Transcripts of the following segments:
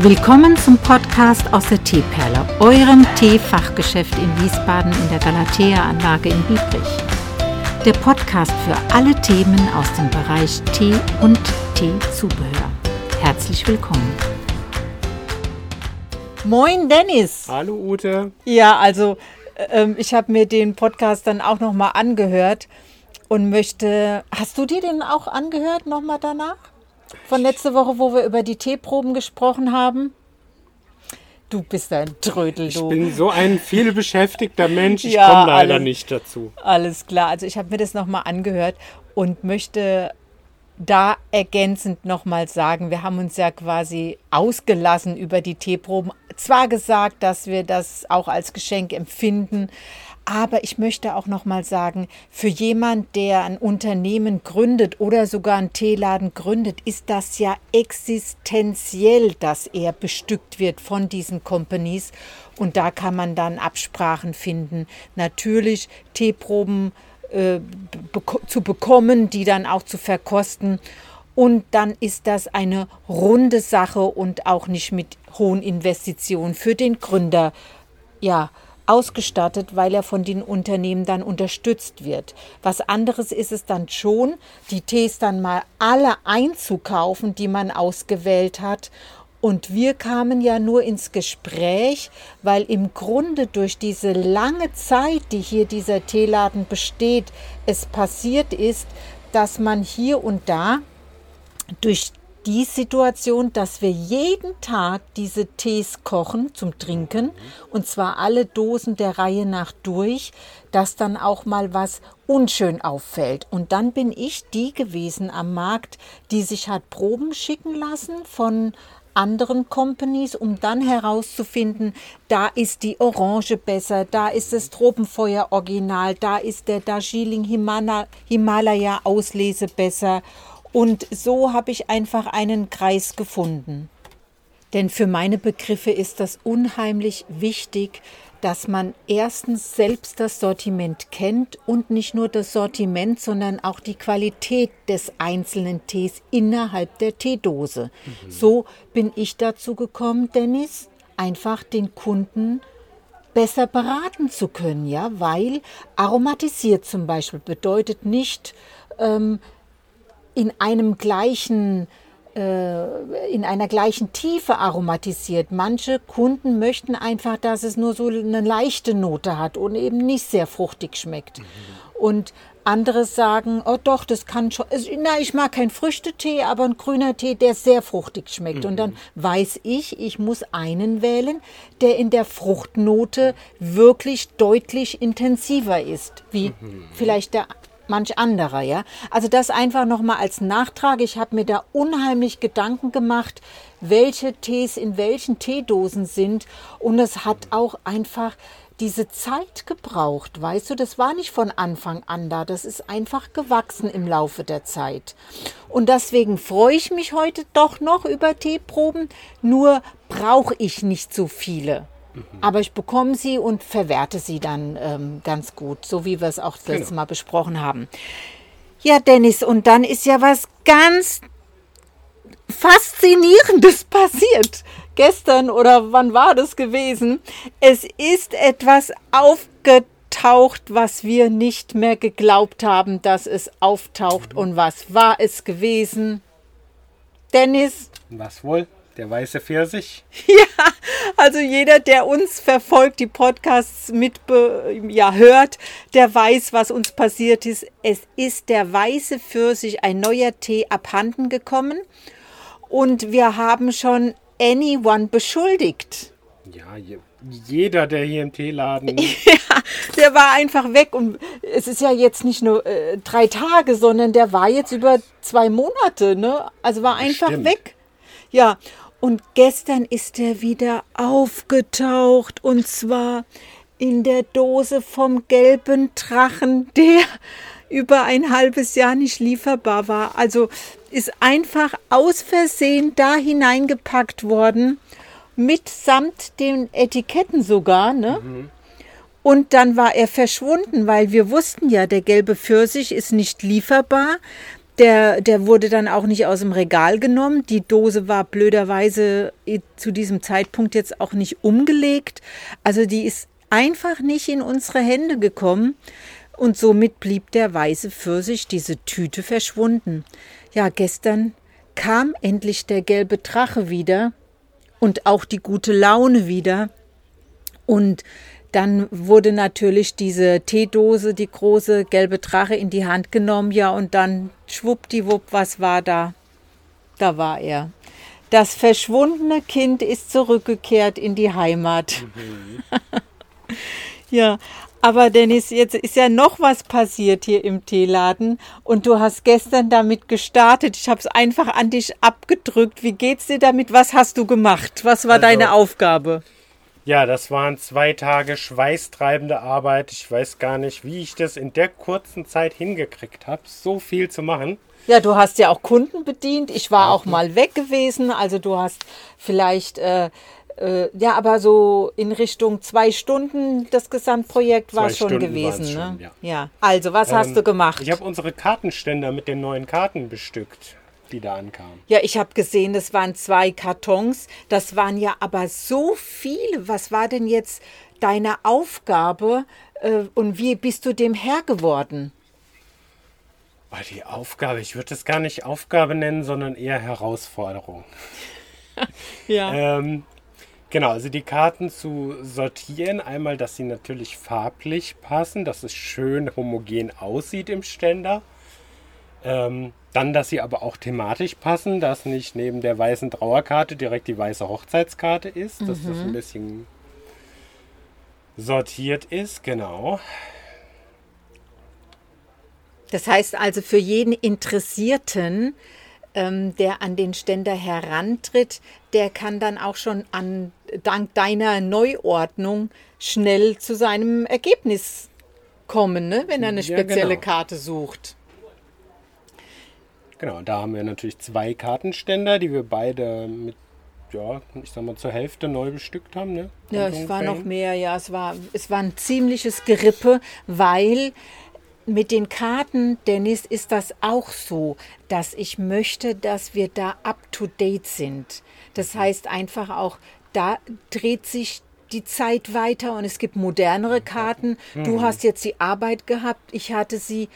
Willkommen zum Podcast aus der Teeperle, eurem Teefachgeschäft in Wiesbaden in der Galatea-Anlage in Biebrich. Der Podcast für alle Themen aus dem Bereich Tee und Teezubehör. Herzlich willkommen. Moin Dennis. Hallo Ute. Ja, also ähm, ich habe mir den Podcast dann auch nochmal angehört und möchte. Hast du dir den auch angehört nochmal danach? Von letzte Woche, wo wir über die Teeproben gesprochen haben? Du bist ein Trödel, Ich du. bin so ein vielbeschäftigter Mensch, ich Ja, komme leider alles- nicht dazu. Alles klar. Also ich habe mir das nochmal angehört und möchte da ergänzend nochmal sagen, wir haben uns ja quasi ausgelassen über die Teeproben. Zwar gesagt, dass wir das auch als Geschenk empfinden, aber ich möchte auch nochmal sagen, für jemand, der ein Unternehmen gründet oder sogar einen Teeladen gründet, ist das ja existenziell, dass er bestückt wird von diesen Companies. Und da kann man dann Absprachen finden. Natürlich Teeproben äh, beko zu bekommen, die dann auch zu verkosten. Und dann ist das eine runde Sache und auch nicht mit hohen Investitionen für den Gründer ja, ausgestattet, weil er von den Unternehmen dann unterstützt wird. Was anderes ist es dann schon, die Tees dann mal alle einzukaufen, die man ausgewählt hat. Und wir kamen ja nur ins Gespräch, weil im Grunde durch diese lange Zeit, die hier dieser Teeladen besteht, es passiert ist, dass man hier und da durch die Situation, dass wir jeden Tag diese Tees kochen zum Trinken und zwar alle Dosen der Reihe nach durch, dass dann auch mal was unschön auffällt. Und dann bin ich die gewesen am Markt, die sich hat Proben schicken lassen von anderen Companies, um dann herauszufinden, da ist die Orange besser, da ist das Tropenfeuer Original, da ist der Darjeeling Himala- Himalaya Auslese besser. Und so habe ich einfach einen Kreis gefunden. Denn für meine Begriffe ist das unheimlich wichtig, dass man erstens selbst das Sortiment kennt und nicht nur das Sortiment, sondern auch die Qualität des einzelnen Tees innerhalb der Teedose. So bin ich dazu gekommen, Dennis, einfach den Kunden besser beraten zu können, ja, weil aromatisiert zum Beispiel bedeutet nicht ähm, in einem gleichen äh, in einer gleichen Tiefe aromatisiert. Manche Kunden möchten einfach, dass es nur so eine leichte Note hat und eben nicht sehr fruchtig schmeckt. Und andere sagen, oh doch, das kann schon, also, na, ich mag keinen Früchtetee, aber ein grüner Tee, der sehr fruchtig schmeckt. Und dann weiß ich, ich muss einen wählen, der in der Fruchtnote wirklich deutlich intensiver ist, wie vielleicht der manch anderer, ja. Also das einfach nochmal als Nachtrag. Ich habe mir da unheimlich Gedanken gemacht, welche Tees in welchen Teedosen sind. Und es hat auch einfach diese Zeit gebraucht, weißt du, das war nicht von Anfang an da, das ist einfach gewachsen im Laufe der Zeit. Und deswegen freue ich mich heute doch noch über Teeproben, nur brauche ich nicht so viele. Aber ich bekomme sie und verwerte sie dann ähm, ganz gut, so wie wir es auch das letzte Mal besprochen haben. Ja, Dennis, und dann ist ja was ganz Faszinierendes passiert. Gestern oder wann war das gewesen? Es ist etwas aufgetaucht, was wir nicht mehr geglaubt haben, dass es auftaucht. Und was war es gewesen? Dennis? Was wohl? Der weiße Pfirsich? Ja, also jeder, der uns verfolgt, die Podcasts mit ja, hört, der weiß, was uns passiert ist. Es ist der weiße Pfirsich, ein neuer Tee abhanden gekommen. Und wir haben schon anyone beschuldigt. Ja, je, jeder, der hier im Teeladen. Ja, der war einfach weg. Und es ist ja jetzt nicht nur äh, drei Tage, sondern der war jetzt über zwei Monate. Ne? Also war einfach Stimmt. weg. Ja, und gestern ist er wieder aufgetaucht. Und zwar in der Dose vom gelben Drachen, der über ein halbes Jahr nicht lieferbar war. Also ist einfach aus Versehen da hineingepackt worden, mitsamt den Etiketten sogar, ne? Und dann war er verschwunden, weil wir wussten ja, der gelbe Pfirsich ist nicht lieferbar. Der, der wurde dann auch nicht aus dem Regal genommen. Die Dose war blöderweise zu diesem Zeitpunkt jetzt auch nicht umgelegt. Also die ist einfach nicht in unsere Hände gekommen. Und somit blieb der weiße Pfirsich, diese Tüte, verschwunden. Ja, gestern kam endlich der gelbe Drache wieder und auch die gute Laune wieder. Und dann wurde natürlich diese Teedose, die große gelbe Drache, in die Hand genommen, ja, und dann schwuppdiwupp, was war da? Da war er. Das verschwundene Kind ist zurückgekehrt in die Heimat. Mhm. ja, aber Dennis, jetzt ist ja noch was passiert hier im Teeladen und du hast gestern damit gestartet. Ich habe es einfach an dich abgedrückt. Wie geht's dir damit? Was hast du gemacht? Was war also, deine Aufgabe? Ja, das waren zwei Tage schweißtreibende Arbeit. Ich weiß gar nicht, wie ich das in der kurzen Zeit hingekriegt habe, so viel zu machen. Ja, du hast ja auch Kunden bedient. Ich war auch mal weg gewesen. Also du hast vielleicht äh, äh, ja, aber so in Richtung zwei Stunden das Gesamtprojekt war schon Stunden gewesen. Schon, ne? ja. ja. Also, was ähm, hast du gemacht? Ich habe unsere Kartenständer mit den neuen Karten bestückt die da ankamen. Ja, ich habe gesehen, das waren zwei Kartons. Das waren ja aber so viele. Was war denn jetzt deine Aufgabe äh, und wie bist du dem Herr geworden? Oh, die Aufgabe, ich würde es gar nicht Aufgabe nennen, sondern eher Herausforderung. ja. ähm, Genau, also die Karten zu sortieren. Einmal, dass sie natürlich farblich passen, dass es schön homogen aussieht im Ständer. Ähm, dann, dass sie aber auch thematisch passen, dass nicht neben der weißen Trauerkarte direkt die weiße Hochzeitskarte ist, dass mhm. das ein bisschen sortiert ist, genau. Das heißt also für jeden Interessierten, ähm, der an den Ständer herantritt, der kann dann auch schon an, dank deiner Neuordnung schnell zu seinem Ergebnis kommen, ne? wenn er eine spezielle ja, genau. Karte sucht. Genau, da haben wir natürlich zwei Kartenständer, die wir beide mit, ja, ich sag mal, zur Hälfte neu bestückt haben. Ne? Ja, es war noch mehr, ja, es war, es war ein ziemliches Gerippe, weil mit den Karten, Dennis, ist das auch so, dass ich möchte, dass wir da up-to-date sind. Das mhm. heißt einfach auch, da dreht sich die Zeit weiter und es gibt modernere Karten. Du mhm. hast jetzt die Arbeit gehabt, ich hatte sie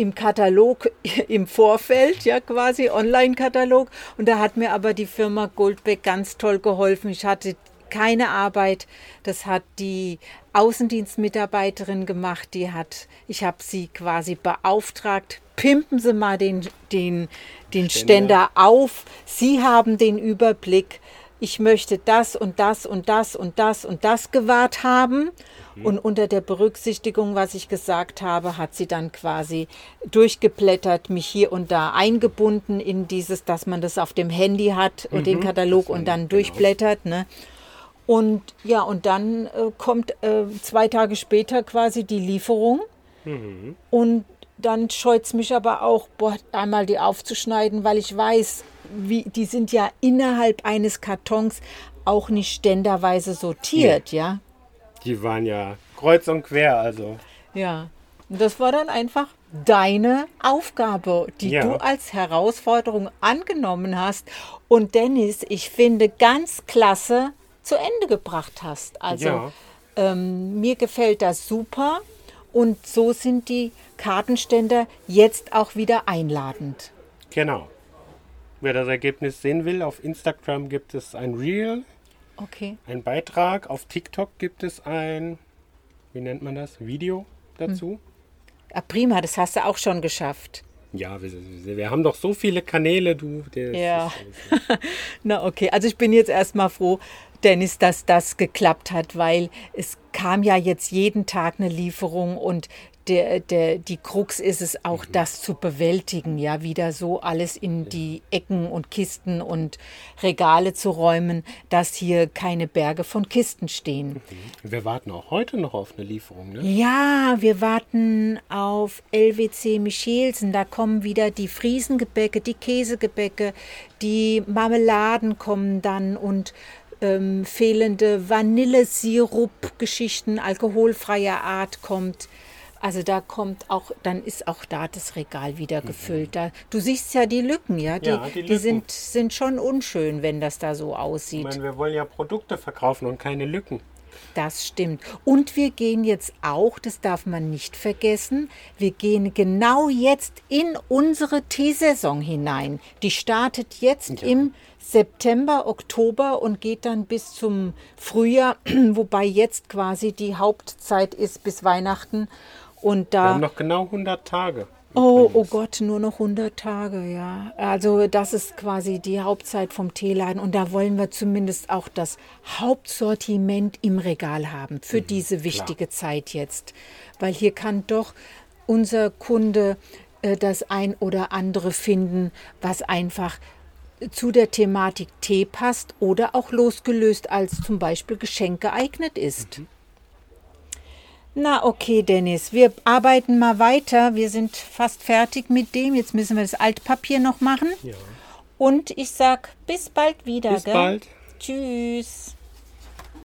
im Katalog im Vorfeld, ja quasi Online-Katalog. Und da hat mir aber die Firma Goldbeck ganz toll geholfen. Ich hatte keine Arbeit. Das hat die Außendienstmitarbeiterin gemacht. Die hat, ich habe sie quasi beauftragt. Pimpen Sie mal den, den, den Ständer. Ständer auf. Sie haben den Überblick. Ich möchte das und das und das und das und das gewahrt haben. Mhm. Und unter der Berücksichtigung, was ich gesagt habe, hat sie dann quasi durchgeblättert, mich hier und da eingebunden in dieses, dass man das auf dem Handy hat und mhm. den Katalog und dann genau. durchblättert. Ne? Und ja, und dann äh, kommt äh, zwei Tage später quasi die Lieferung. Mhm. Und dann scheut es mich aber auch, boah, einmal die aufzuschneiden, weil ich weiß, wie, die sind ja innerhalb eines Kartons auch nicht ständerweise sortiert, nee. ja. Die waren ja kreuz und quer, also. Ja. Und das war dann einfach deine Aufgabe, die ja. du als Herausforderung angenommen hast. Und Dennis, ich finde ganz klasse, zu Ende gebracht hast. Also ja. ähm, mir gefällt das super und so sind die Kartenständer jetzt auch wieder einladend. Genau. Wer das Ergebnis sehen will, auf Instagram gibt es ein Reel, okay. ein Beitrag, auf TikTok gibt es ein, wie nennt man das, Video dazu. Hm. Ah, prima, das hast du auch schon geschafft. Ja, wir, wir, haben doch so viele Kanäle, du. ja. Na okay, also ich bin jetzt erstmal froh, Dennis, dass das geklappt hat, weil es kam ja jetzt jeden Tag eine Lieferung und der, der, die Krux ist es auch, mhm. das zu bewältigen, ja, wieder so alles in die Ecken und Kisten und Regale zu räumen, dass hier keine Berge von Kisten stehen. Mhm. Wir warten auch heute noch auf eine Lieferung, ne? Ja, wir warten auf LWC Michelsen. Da kommen wieder die Friesengebäcke, die Käsegebäcke, die Marmeladen kommen dann und ähm, fehlende Vanillesirup-Geschichten alkoholfreier Art kommt. Also da kommt auch, dann ist auch da das Regal wieder gefüllt. Da, du siehst ja die Lücken, ja. Die, Ja, die die Lücken. sind, sind schon unschön, wenn das da so aussieht. Ich meine, wir wollen ja Produkte verkaufen und keine Lücken. Das stimmt. Und wir gehen jetzt auch, das darf man nicht vergessen, wir gehen genau jetzt in unsere Teesaison hinein. Die startet jetzt Ja. im September, Oktober und geht dann bis zum Frühjahr, wobei jetzt quasi die Hauptzeit ist bis Weihnachten. Und Wir da. haben noch genau 100 Tage. Oh, oh Gott, nur noch 100 Tage, ja. Also das ist quasi die Hauptzeit vom Teeladen und da wollen wir zumindest auch das Hauptsortiment im Regal haben für diese wichtige Zeit jetzt. Weil hier kann doch unser Kunde äh, das ein oder andere finden, was einfach zu der Thematik Tee passt oder auch losgelöst als zum Beispiel Geschenk geeignet ist. Na okay, Dennis, wir arbeiten mal weiter. Wir sind fast fertig mit dem. Jetzt müssen wir das Altpapier noch machen. Ja. Und ich sag bis bald wieder. Bis gell? bald. Tschüss.